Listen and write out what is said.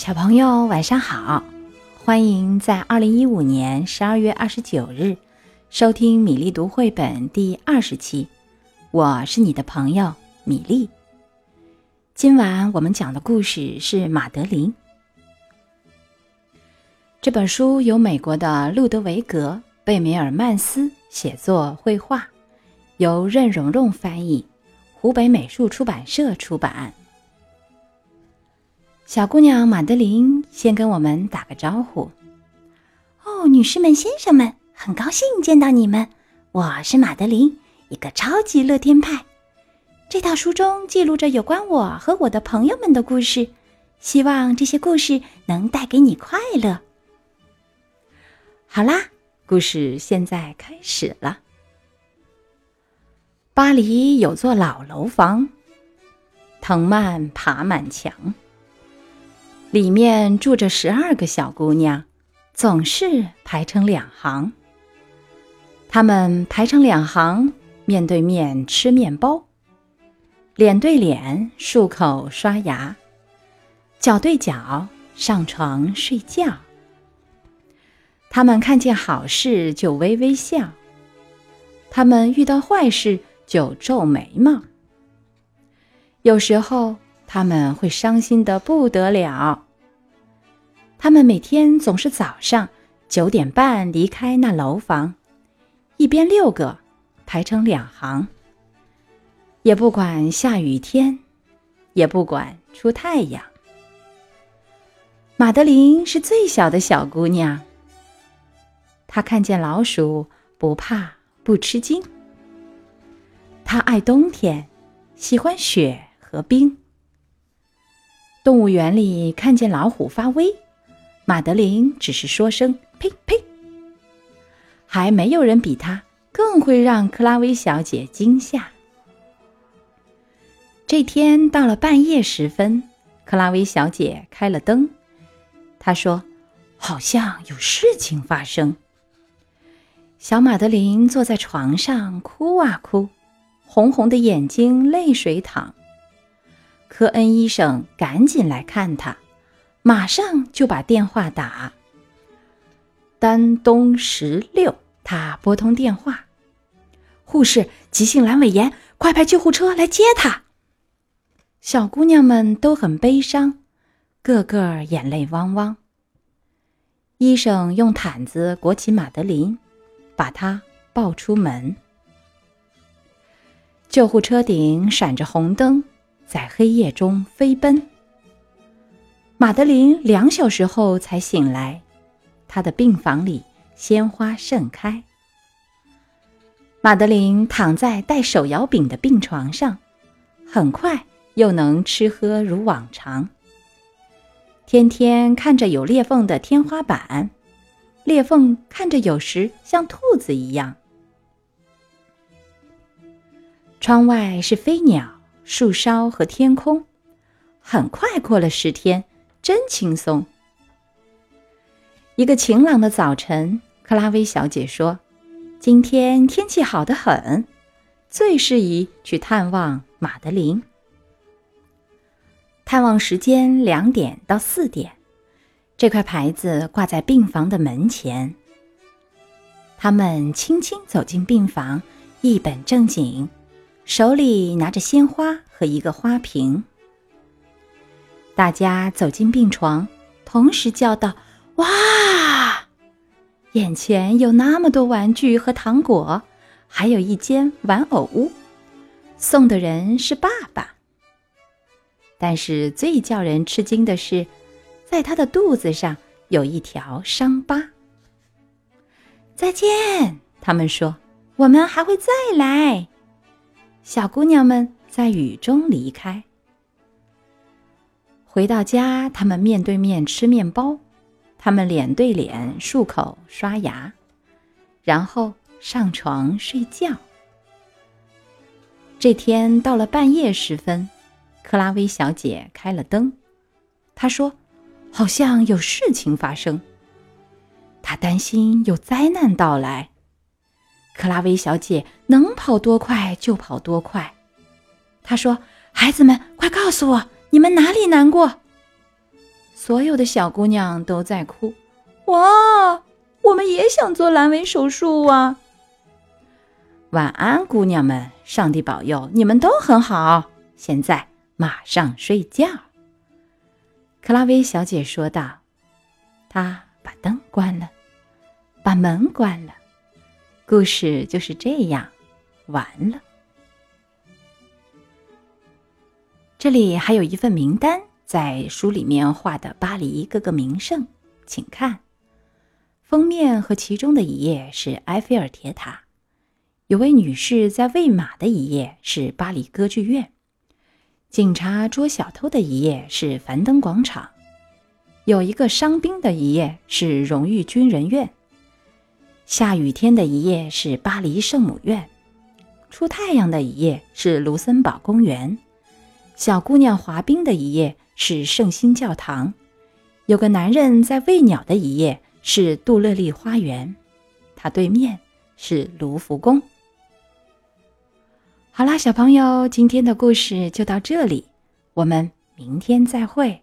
小朋友晚上好，欢迎在二零一五年十二月二十九日收听米粒读绘本第二十期。我是你的朋友米粒。今晚我们讲的故事是《马德琳》。这本书由美国的路德维格·贝梅尔曼斯写作绘画，由任蓉蓉翻译，湖北美术出版社出版。小姑娘马德琳先跟我们打个招呼。哦，女士们、先生们，很高兴见到你们。我是马德琳，一个超级乐天派。这套书中记录着有关我和我的朋友们的故事，希望这些故事能带给你快乐。好啦，故事现在开始了。巴黎有座老楼房，藤蔓爬满墙。里面住着十二个小姑娘，总是排成两行。她们排成两行，面对面吃面包，脸对脸漱口刷牙，脚对脚上床睡觉。她们看见好事就微微笑，她们遇到坏事就皱眉毛。有时候。他们会伤心的不得了。他们每天总是早上九点半离开那楼房，一边六个排成两行，也不管下雨天，也不管出太阳。马德琳是最小的小姑娘，她看见老鼠不怕不吃惊。她爱冬天，喜欢雪和冰。动物园里看见老虎发威，马德琳只是说声“呸呸”。还没有人比她更会让克拉薇小姐惊吓。这天到了半夜时分，克拉薇小姐开了灯，她说：“好像有事情发生。”小马德琳坐在床上哭啊哭，红红的眼睛泪水淌。科恩医生赶紧来看他，马上就把电话打。丹东十六，他拨通电话：“护士，急性阑尾炎，快派救护车来接他。”小姑娘们都很悲伤，个个眼泪汪汪。医生用毯子裹起马德琳，把她抱出门。救护车顶闪着红灯。在黑夜中飞奔。马德琳两小时后才醒来，她的病房里鲜花盛开。马德琳躺在带手摇柄的病床上，很快又能吃喝如往常。天天看着有裂缝的天花板，裂缝看着有时像兔子一样。窗外是飞鸟。树梢和天空，很快过了十天，真轻松。一个晴朗的早晨，克拉薇小姐说：“今天天气好得很，最适宜去探望马德琳。”探望时间两点到四点，这块牌子挂在病房的门前。他们轻轻走进病房，一本正经。手里拿着鲜花和一个花瓶，大家走进病床，同时叫道：“哇！”眼前有那么多玩具和糖果，还有一间玩偶屋。送的人是爸爸。但是最叫人吃惊的是，在他的肚子上有一条伤疤。再见，他们说：“我们还会再来。”小姑娘们在雨中离开，回到家，她们面对面吃面包，她们脸对脸漱口刷牙，然后上床睡觉。这天到了半夜时分，克拉薇小姐开了灯，她说：“好像有事情发生。”她担心有灾难到来。克拉薇小姐能跑多快就跑多快。她说：“孩子们，快告诉我，你们哪里难过？”所有的小姑娘都在哭。哇，我们也想做阑尾手术啊！晚安，姑娘们，上帝保佑你们都很好。现在马上睡觉。克拉薇小姐说道。她把灯关了，把门关了。故事就是这样完了。这里还有一份名单，在书里面画的巴黎各个名胜，请看。封面和其中的一页是埃菲尔铁塔，有位女士在喂马的一页是巴黎歌剧院，警察捉小偷的一页是樊登广场，有一个伤兵的一页是荣誉军人院，下雨天的一页是巴黎圣母院，出太阳的一页是卢森堡公园。小姑娘滑冰的一页是圣心教堂，有个男人在喂鸟的一页是杜乐丽花园，它对面是卢浮宫。好啦，小朋友，今天的故事就到这里，我们明天再会。